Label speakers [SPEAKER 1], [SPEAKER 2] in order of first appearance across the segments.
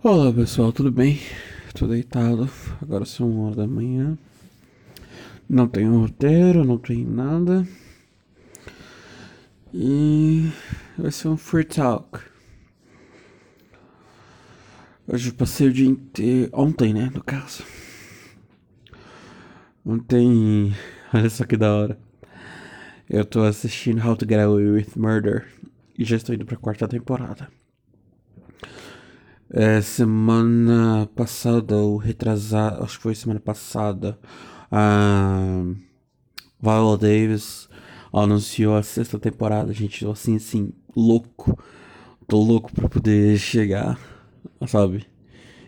[SPEAKER 1] Olá pessoal, tudo bem? Tô deitado, agora são uma hora da manhã. Não tenho roteiro, não tenho nada. E vai ser um free talk. Hoje eu passei o dia inteiro. Ontem, né? No caso. Ontem. Olha só que da hora. Eu tô assistindo How to Get Away with Murder. E já estou indo pra quarta temporada. É, semana passada, ou retrasada, acho que foi semana passada, a Viola Davis anunciou a sexta temporada, gente. Eu assim, assim, louco. Tô louco pra poder chegar, sabe?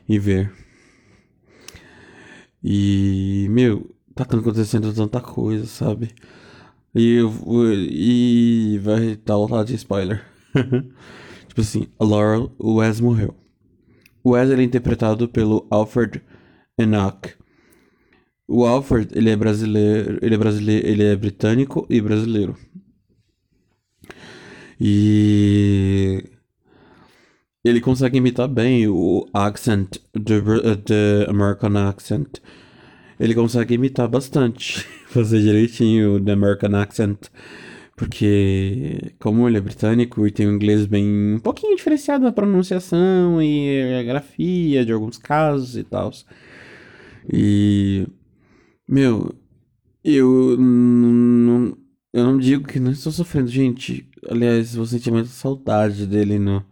[SPEAKER 1] E ver. E, meu, tá acontecendo tanta coisa, sabe? E, eu, e vai estar tá lotado de spoiler. tipo assim, a Laurel, o Wes morreu. O Wes é interpretado pelo Alfred Enoch. O Alfred, ele é brasileiro, ele é brasileiro, ele é britânico e brasileiro. E ele consegue imitar bem o accent, the, the American accent. Ele consegue imitar bastante, fazer direitinho o American accent. Porque, como ele é britânico e tem um inglês bem. um pouquinho diferenciado na pronunciação e a grafia de alguns casos e tal. E. Meu, eu não. Eu não digo que não estou sofrendo, gente. Aliás, vou sentir muita saudade dele no,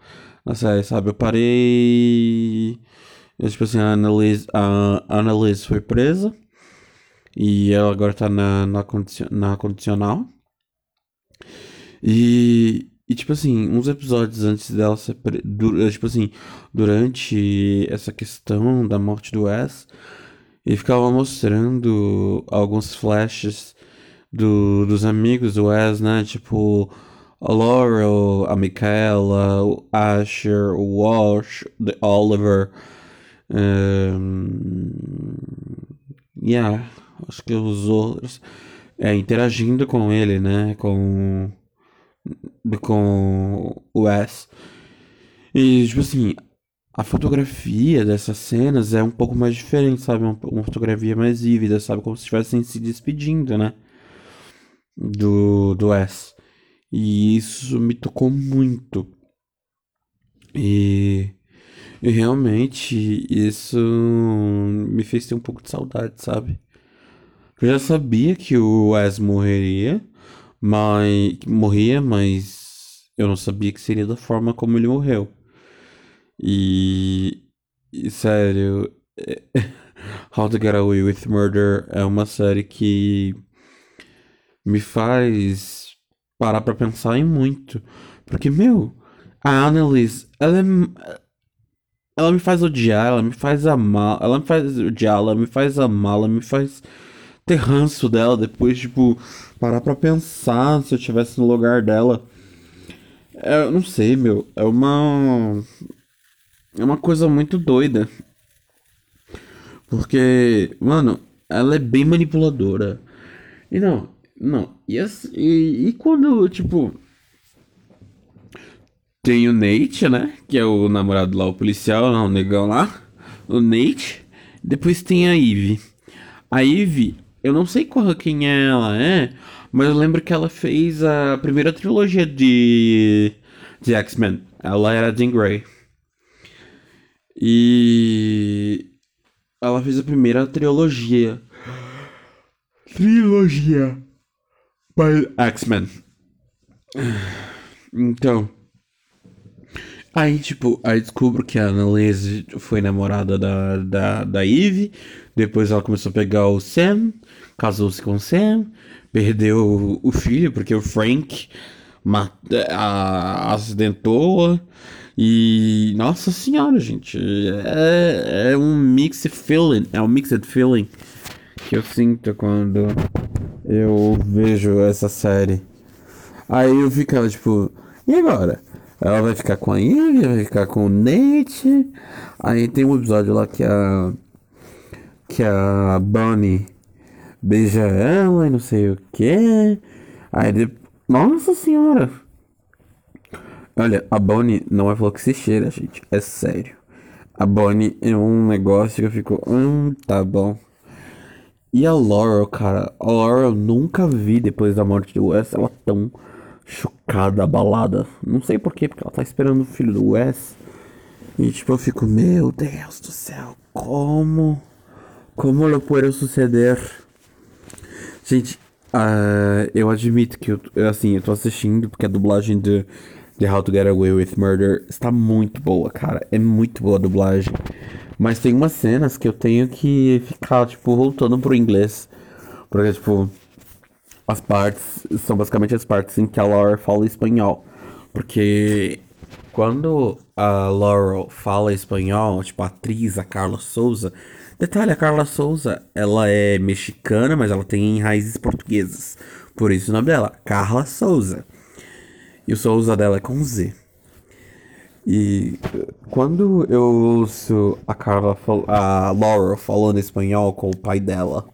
[SPEAKER 1] na série, sabe? Eu parei. Eu, tipo assim, a Annalise, a Annalise foi presa. E ela agora tá na, na, condicion, na condicional. E, e, tipo assim, uns episódios antes dela ser. Pre... Du... Tipo assim, durante essa questão da morte do Wes, ele ficava mostrando alguns flashes do, dos amigos do Wes, né? Tipo, a Laurel, a Michaela, o Asher, o Walsh, o Oliver. Um, yeah, acho que os outros. É, interagindo com ele, né? Com com o Wes. E, tipo assim, a fotografia dessas cenas é um pouco mais diferente, sabe? Uma, uma fotografia mais vívida, sabe? Como se estivessem se despedindo, né? Do, do Wes. E isso me tocou muito. E, e realmente isso me fez ter um pouco de saudade, sabe? Eu já sabia que o Wes morreria mas morria, mas eu não sabia que seria da forma como ele morreu. E, e sério, How to Get Away with Murder é uma série que me faz parar pra pensar em muito. Porque, meu, a Annalise, ela é. Ela me faz odiar, ela me faz amar, ela me faz odiar, ela me faz amar, ela me faz ter ranço dela depois, tipo, parar pra pensar se eu tivesse no lugar dela. É, eu não sei, meu. É uma. É uma coisa muito doida. Porque, mano, ela é bem manipuladora. E não, não. E, assim, e, e quando, tipo. Tem o Nate, né? Que é o namorado lá, o policial, não, o negão lá. O Nate. Depois tem a Eve. A Eve, eu não sei qual, quem ela é, mas eu lembro que ela fez a primeira trilogia de, de X-Men. Ela era Jean Grey. E ela fez a primeira trilogia. Trilogia X-Men. Então. Aí, tipo, aí descubro que a Annalise foi namorada da, da, da Eve. Depois ela começou a pegar o Sam, casou-se com o Sam, perdeu o, filho, porque o Frank a, acidentou. E. Nossa senhora, gente. É, é um mixed feeling. É um mixed feeling que eu sinto quando eu vejo essa série. Aí eu ficava tipo, e agora? Ela vai ficar com a Ivy, vai ficar com o Nate. Aí tem um episódio lá que a. Que a Bonnie beija ela e não sei o que. Aí. Nossa senhora! Olha, a Bonnie não é flor que se cheira, gente. É sério. A Bonnie é um negócio que eu fico, hum, tá bom. E a Laurel, cara, a Laurel eu nunca vi depois da morte do Wes ela tão chocada, abalada. Não sei porquê, porque ela tá esperando o filho do Wes. E tipo, eu fico, meu Deus do céu, como? Como lo puedo suceder? Gente, uh, eu admito que eu, assim, eu tô assistindo porque a dublagem de, de How to Get Away with Murder está muito boa, cara. É muito boa a dublagem. Mas tem umas cenas que eu tenho que ficar, tipo, voltando pro inglês. Porque, tipo, as partes são basicamente as partes em que a Laura fala espanhol. Porque quando a Laurel fala espanhol, tipo, a atriz, a Carla Souza. Detalhe, a Carla Souza, ela é mexicana, mas ela tem raízes portuguesas. Por isso o nome dela, Carla Souza. E o Souza dela é com Z. E quando eu ouço a Carla, a Laura falando espanhol com o pai dela,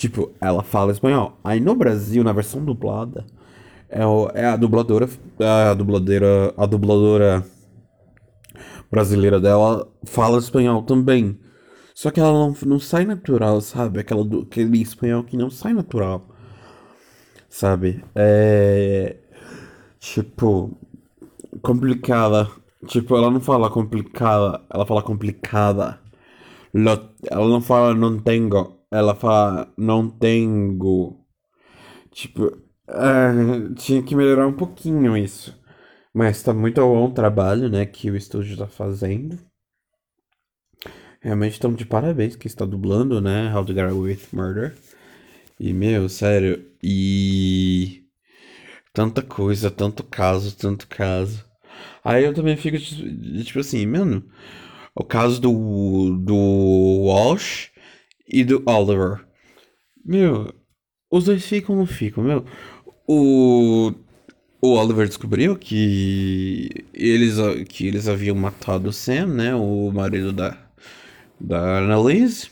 [SPEAKER 1] tipo, ela fala espanhol. Aí no Brasil, na versão dublada, é, o, é a dubladora, a dubladora, a dubladora brasileira dela fala espanhol também. Só que ela não, não sai natural, sabe? Aquela aquele espanhol que não sai natural. Sabe? É. Tipo. Complicada. Tipo, ela não fala complicada, ela fala complicada. Ela não fala não tenho, ela fala não tenho. Tipo, é, tinha que melhorar um pouquinho isso. Mas tá muito bom o trabalho, né, que o estúdio tá fazendo. Realmente estamos de parabéns que está dublando, né, How to Get Away with Murder. E, meu, sério, e... Tanta coisa, tanto caso, tanto caso. Aí eu também fico, tipo assim, mano, o caso do, do Walsh e do Oliver. Meu, os dois ficam ou não ficam, meu. O, o Oliver descobriu que eles, que eles haviam matado o Sam, né? O marido da, da Annalise.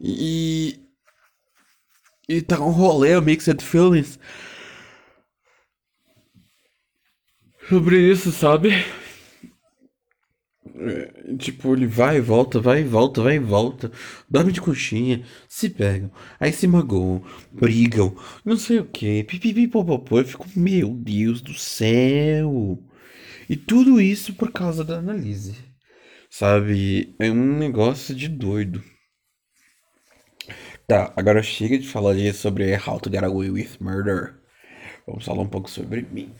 [SPEAKER 1] E. E tá um rolê, mixed feelings. sobre isso, sabe? É, tipo, ele vai e volta, vai e volta, vai e volta, dorme de coxinha, se pegam, aí se magoam, brigam, não sei o que, pipipipopopô, eu fico, meu Deus do céu! E tudo isso por causa da Annalise, sabe? É um negócio de doido. Tá, agora chega de falar sobre How to Get Away with Murder. Vamos falar um pouco sobre mim.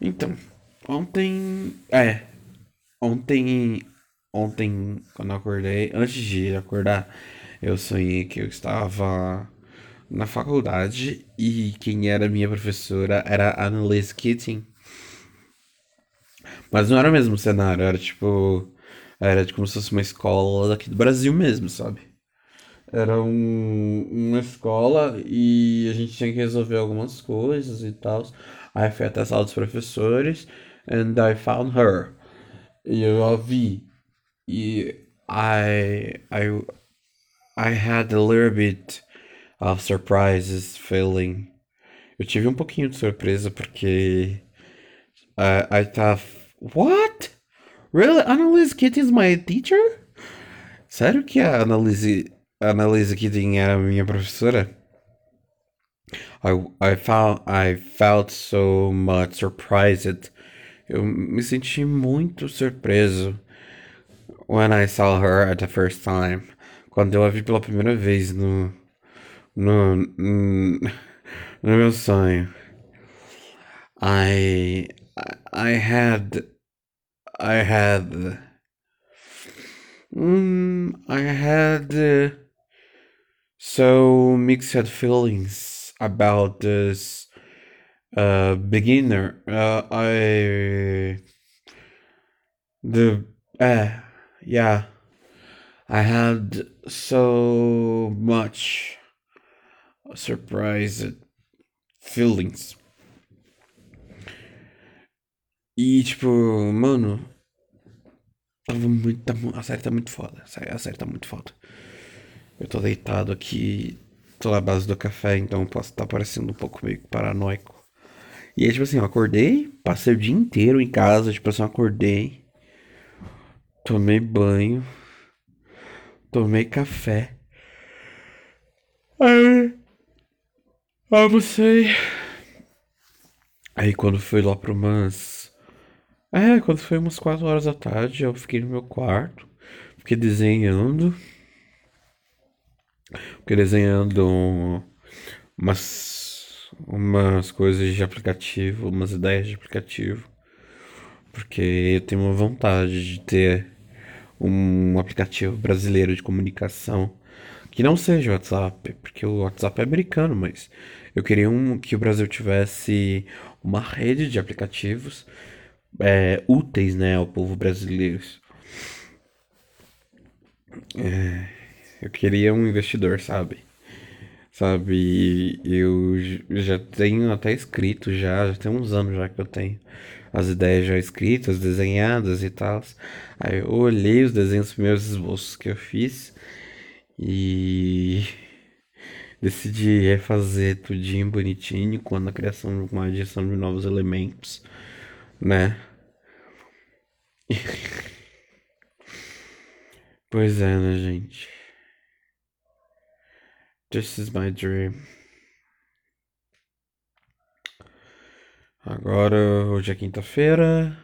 [SPEAKER 1] Então, ontem. É. Ontem. Ontem, quando eu acordei, antes de acordar, eu sonhei que eu estava na faculdade e quem era minha professora era a Annalise Keating. Mas não era o mesmo cenário, era tipo. Era como se fosse uma escola daqui do Brasil mesmo, sabe? Era um, uma escola e a gente tinha que resolver algumas coisas e tal. I fui até a sala dos professores and I found her. E eu vi. E I, I, I had a little bit of surprises feeling. Eu tive um pouquinho de surpresa porque uh, I thought, what? Really? Annalise Kitty is my teacher? Sério que a Annalise, Annalise Kitty era minha professora? I, I found I felt so much surprised. Eu me senti muito surpreso when I saw her at the first time. Quando eu a vi pela primeira vez no no no, meu sonho. I I had I had mm, I had uh, so mixed feelings about this uh, beginner. Uh, I the uh, yeah, I had so much surprised feelings. E tipo, mano, tava muito. a série tá muito foda. A série tá muito foda. Eu tô deitado aqui, tô na base do café, então posso estar tá parecendo um pouco meio paranoico. E aí, tipo assim, eu acordei, passei o dia inteiro em casa, tipo assim, eu acordei. tomei banho, tomei café. Aí, almocei. Aí quando foi lá para umas. É, quando foi umas 4 horas da tarde, eu fiquei no meu quarto, fiquei desenhando. Fiquei desenhando umas, umas coisas de aplicativo, umas ideias de aplicativo. Porque eu tenho uma vontade de ter um aplicativo brasileiro de comunicação que não seja o WhatsApp, porque o WhatsApp é americano, mas eu queria um que o Brasil tivesse uma rede de aplicativos é, úteis, né, ao povo brasileiro. É, eu queria um investidor, sabe? Sabe, eu já tenho até escrito já, já tem uns anos já que eu tenho as ideias já escritas, desenhadas e tal. Aí eu olhei os desenhos, os primeiros esboços que eu fiz e decidi refazer tudinho bonitinho quando a criação de uma adição de novos elementos, né? pois é, né, gente? This is my dream. Agora, hoje é quinta-feira.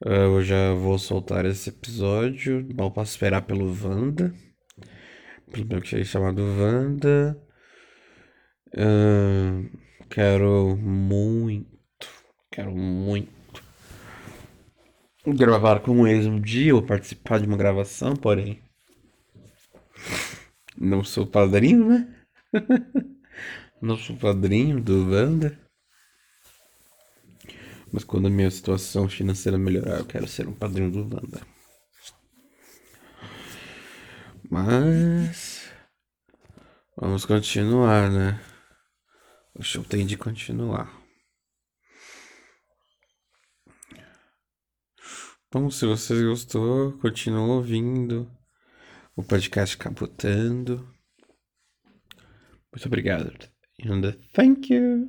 [SPEAKER 1] Eu já vou soltar esse episódio. Mal posso esperar pelo Wanda. Pelo meu que chamado Wanda. Uh, quero muito, quero muito gravar com eles um dia ou participar de uma gravação, porém não sou padrinho, né? não sou padrinho do Wanda. Mas quando a minha situação financeira melhorar, eu quero ser um padrinho do Wanda. Mas vamos continuar, né? O show tem de continuar. Bom, se você gostou, continue ouvindo o podcast Capotando. Muito obrigado. And thank you.